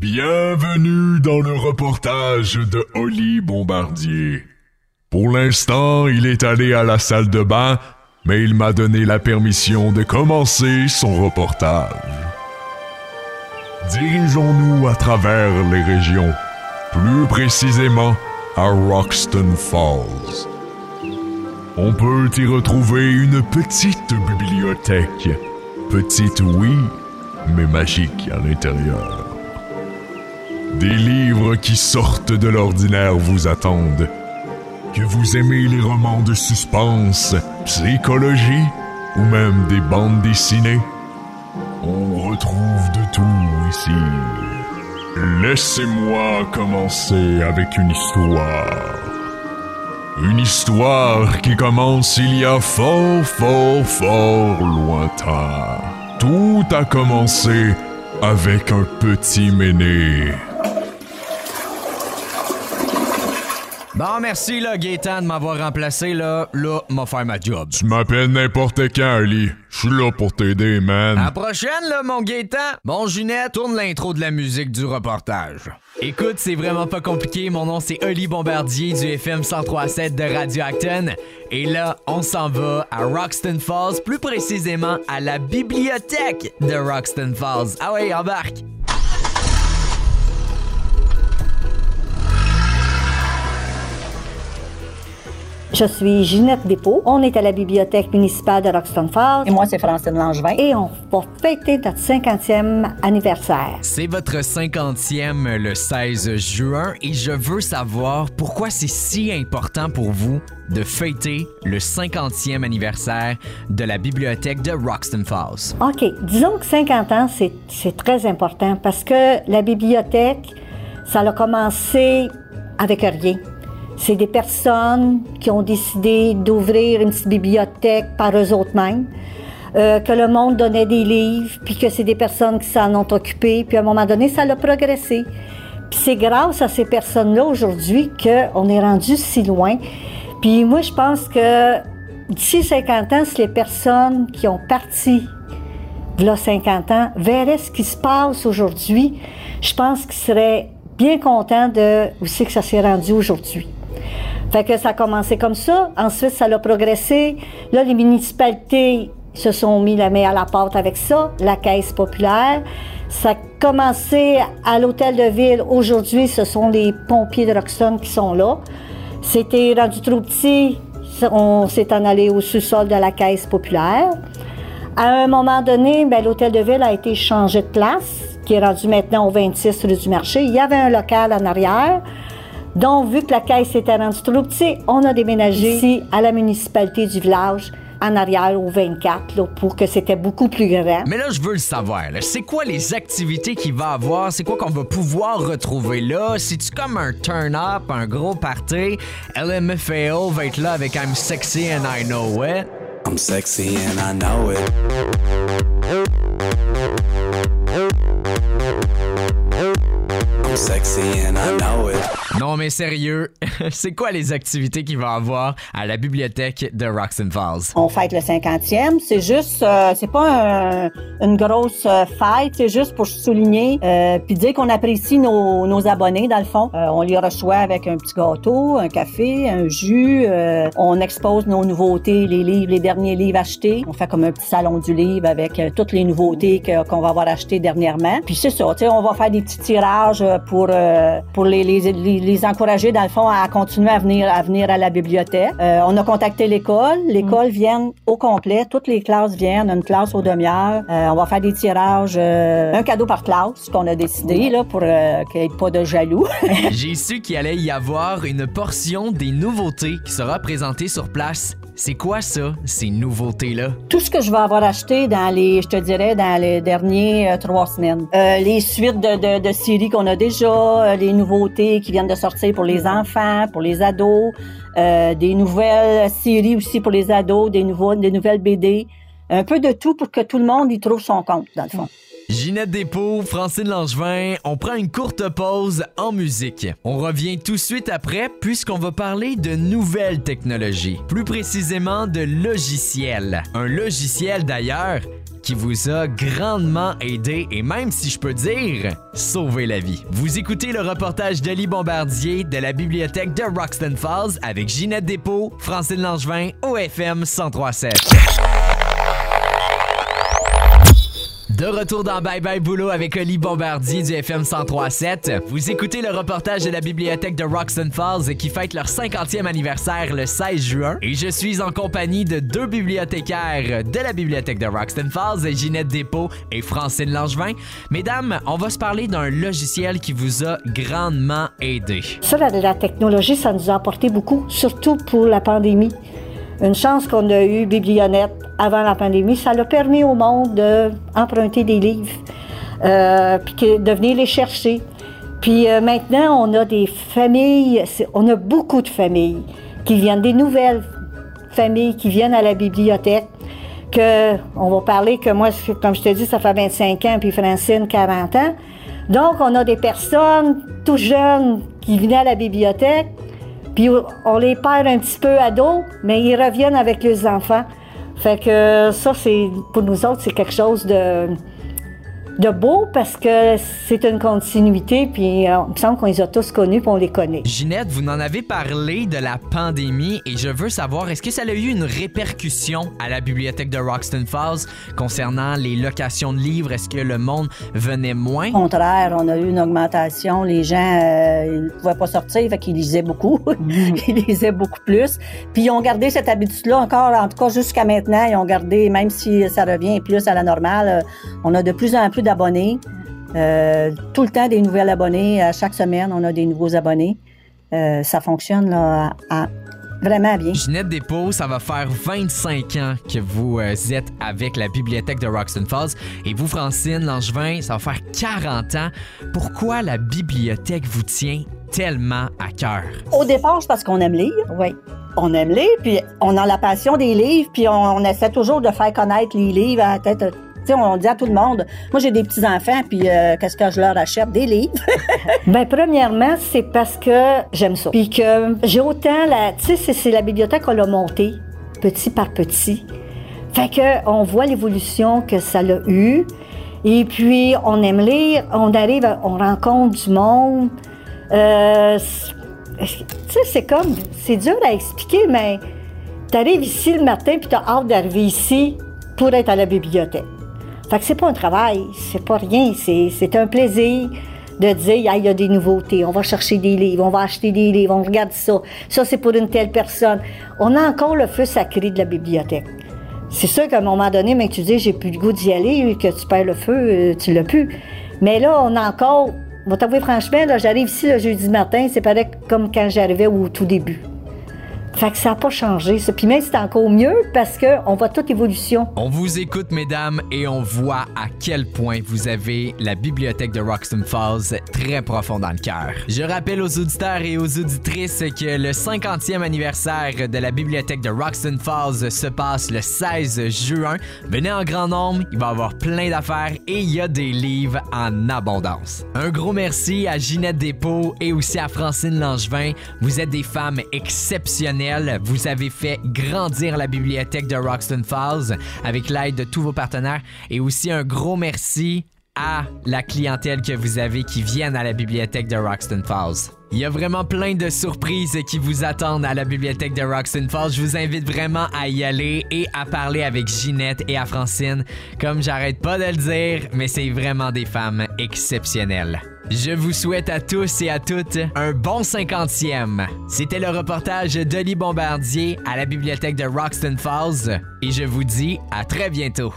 Bienvenue dans le reportage de Oli Bombardier. Pour l'instant, il est allé à la salle de bain, mais il m'a donné la permission de commencer son reportage. Dirigeons-nous à travers les régions, plus précisément à Roxton Falls. On peut y retrouver une petite bibliothèque. Petite, oui, mais magique à l'intérieur. Des livres qui sortent de l'ordinaire vous attendent. Que vous aimez les romans de suspense, psychologie ou même des bandes dessinées, on retrouve de tout ici. Laissez-moi commencer avec une histoire. Une histoire qui commence il y a fort, fort, fort lointain. Tout a commencé avec un petit méné. Bon, merci, là, Gaétan, de m'avoir remplacé, là. Là, m'a faire ma job. Tu m'appelles n'importe quand, Ali. Je suis là pour t'aider, man. À la prochaine, là, mon Gaétan. Bon, Junette, tourne l'intro de la musique du reportage. Écoute, c'est vraiment pas compliqué. Mon nom, c'est Oli Bombardier du FM 103.7 de Radio Acton. Et là, on s'en va à Roxton Falls, plus précisément à la bibliothèque de Roxton Falls. Ah ouais, embarque! Je suis Ginette Despaux. On est à la bibliothèque municipale de Roxton Falls. Et moi, c'est Francine Langevin. Et on va fêter notre 50e anniversaire. C'est votre 50e le 16 juin et je veux savoir pourquoi c'est si important pour vous de fêter le 50e anniversaire de la bibliothèque de Roxton Falls. OK. Disons que 50 ans, c'est, c'est très important parce que la bibliothèque, ça a commencé avec rien. C'est des personnes qui ont décidé d'ouvrir une petite bibliothèque par eux autres mêmes, euh, que le monde donnait des livres, puis que c'est des personnes qui s'en ont occupé, puis à un moment donné, ça a progressé. Puis c'est grâce à ces personnes-là aujourd'hui qu'on est rendu si loin. Puis moi, je pense que d'ici 50 ans, si les personnes qui ont parti là 50 ans verraient ce qui se passe aujourd'hui, je pense qu'ils seraient bien contents de où c'est que ça s'est rendu aujourd'hui. Fait que ça a commencé comme ça. Ensuite, ça a progressé. Là, les municipalités se sont mis la main à la pâte avec ça, la caisse populaire. Ça a commencé à l'hôtel de ville. Aujourd'hui, ce sont les pompiers de Roxton qui sont là. C'était rendu trop petit. On s'est en allé au sous-sol de la caisse populaire. À un moment donné, ben, l'hôtel de ville a été changé de place, qui est rendu maintenant au 26 rue du Marché. Il y avait un local en arrière. Donc, vu que la caisse était rendue trop petite, on a déménagé ici à la municipalité du village en arrière au 24 là, pour que c'était beaucoup plus grand. Mais là, je veux le savoir. C'est quoi les activités qu'il va avoir? C'est quoi qu'on va pouvoir retrouver là? C'est-tu comme un turn-up, un gros party? LMFAO va être là avec I'm sexy and I know it. I'm sexy and I know it. Non, mais sérieux, c'est quoi les activités qu'il va avoir à la bibliothèque de Roxton Falls? On fête le 50e. C'est juste, euh, c'est pas un- une grosse euh, fête, c'est juste pour souligner euh, puis dire qu'on apprécie nos, nos abonnés dans le fond. Euh, on les reçoit avec un petit gâteau, un café, un jus. euh, on expose nos nouveautés, les livres, les derniers livres achetés. On fait comme un petit salon du livre avec euh, toutes les nouveautés qu'on va avoir achetées dernièrement. Puis c'est ça, on va faire des petits tirages pour pour les, les, les, les encourager dans le fond à continuer à venir à venir à la bibliothèque. Euh, on a contacté l'école, l'école vient au complet, toutes les classes viennent, une classe aux demi-heures. Euh, on va faire des tirages, euh, un cadeau par classe qu'on a décidé là pour qu'il n'y ait pas de jaloux. J'ai su qu'il allait y avoir une portion des nouveautés qui sera présentée sur place. C'est quoi ça, ces nouveautés-là? Tout ce que je vais avoir acheté dans les, je te dirais, dans les derniers euh, trois semaines. Euh, les suites de, séries qu'on a déjà, euh, les nouveautés qui viennent de sortir pour les enfants, pour les ados, euh, des nouvelles séries aussi pour les ados, des, des nouvelles BD. Un peu de tout pour que tout le monde y trouve son compte, dans le fond. Ginette Despaux, Francine Langevin, on prend une courte pause en musique. On revient tout de suite après puisqu'on va parler de nouvelles technologies, plus précisément de logiciels. Un logiciel d'ailleurs qui vous a grandement aidé et même si je peux dire, sauvé la vie. Vous écoutez le reportage d'Oli Bombardier de la bibliothèque de Roxton Falls avec Ginette Despaux, Francine Langevin, OFM 1037. De retour dans Bye Bye Boulot avec Oli Bombardier du FM 1037. Vous écoutez le reportage de la bibliothèque de Roxton Falls qui fête leur 50e anniversaire le 16 juin. Et je suis en compagnie de deux bibliothécaires de la bibliothèque de Roxton Falls, Ginette Despaux et Francine Langevin. Mesdames, on va se parler d'un logiciel qui vous a grandement aidé. Ça, la, la technologie, ça nous a apporté beaucoup, surtout pour la pandémie. Une chance qu'on a eu Biblionet avant la pandémie, ça l'a permis au monde d'emprunter des livres, euh, puis de venir les chercher. Puis euh, maintenant, on a des familles, on a beaucoup de familles qui viennent, des nouvelles familles qui viennent à la bibliothèque. Que, on va parler que moi, comme je te dis, ça fait 25 ans, puis Francine, 40 ans. Donc, on a des personnes tout jeunes qui venaient à la bibliothèque, puis on les perd un petit peu à dos, mais ils reviennent avec les enfants. Fait que ça, c'est pour nous autres, c'est quelque chose de, de beau parce que c'est une continuité, puis euh, il me semble qu'on les a tous connus, puis on les connaît. Ginette, vous en avez parlé de la pandémie et je veux savoir, est-ce que ça a eu une répercussion à la bibliothèque de Roxton Falls concernant les locations de livres? Est-ce que le monde venait moins? Au contraire, on a eu une augmentation. Les gens, euh, ils ne pouvaient pas sortir, fait qu'ils lisaient beaucoup. ils lisaient beaucoup plus. Puis ils ont gardé cette habitude-là encore, en tout cas jusqu'à maintenant. Ils ont gardé, même si ça revient plus à la normale, euh, on a de plus en plus d'abonnés. Euh, tout le temps des nouvelles abonnés. À chaque semaine, on a des nouveaux abonnés. Euh, ça fonctionne là, à- à- vraiment bien. Ginette Despaux, ça va faire 25 ans que vous euh, êtes avec la bibliothèque de Roxton Falls. Et vous, Francine Langevin, ça va faire 40 ans. Pourquoi la bibliothèque vous tient tellement à cœur? Au départ, c'est parce qu'on aime lire. Oui. on aime lire, puis on a la passion des livres, puis on, on essaie toujours de faire connaître les livres à la tête. Tu sais, on dit à tout le monde, moi j'ai des petits-enfants, puis euh, qu'est-ce que je leur achète? Des livres. Ben, premièrement, c'est parce que j'aime ça. Puis que j'ai autant la. Tu sais, c'est- la bibliothèque qu'on l'a montée, petit par petit. Fait que on voit l'évolution que ça l'a eu. Et puis, on aime lire, on arrive, on rencontre du monde. Euh, tu sais, c'est comme. C'est dur à expliquer, mais t'arrives ici le matin, puis t'as hâte d'arriver ici pour être à la bibliothèque. Fait que c'est pas un travail, c'est pas rien, c'est, un plaisir de dire, Ah, il y a des nouveautés, on va chercher des livres, on va acheter des livres, on regarde ça, ça c'est pour une telle personne. On a encore le feu sacré de la bibliothèque. C'est sûr qu'à un moment donné, mais tu dis, j'ai plus le goût d'y aller, que tu perds le feu, euh, tu l'as plus. Mais là, on a encore, on va t'avouer franchement, j'arrive ici le jeudi matin, c'est pareil comme quand j'arrivais au tout début. Fait que ça n'a pas changé, ça. Puis même, c'est encore mieux parce qu'on voit toute évolution. On vous écoute, mesdames, et on voit à quel point vous avez la bibliothèque de Roxton Falls très profond dans le cœur. Je rappelle aux auditeurs et aux auditrices que le 50e anniversaire de la bibliothèque de Roxton Falls se passe le 16 juin. Venez en grand nombre, il va y avoir plein d'affaires et il y a des livres en abondance. Un gros merci à Ginette Despaux et aussi à Francine Langevin. Vous êtes des femmes exceptionnelles. Vous avez fait grandir la bibliothèque de Roxton Falls avec l'aide de tous vos partenaires. Et aussi un gros merci à la clientèle que vous avez qui viennent à la bibliothèque de Roxton Falls. Il y a vraiment plein de surprises qui vous attendent à la bibliothèque de Roxton Falls. Je vous invite vraiment à y aller et à parler avec Ginette et à Francine. Comme j'arrête pas de le dire, mais c'est vraiment des femmes exceptionnelles. Je vous souhaite à tous et à toutes un bon 50e. C'était le reportage d'Oli Bombardier à la bibliothèque de Roxton Falls et je vous dis à très bientôt.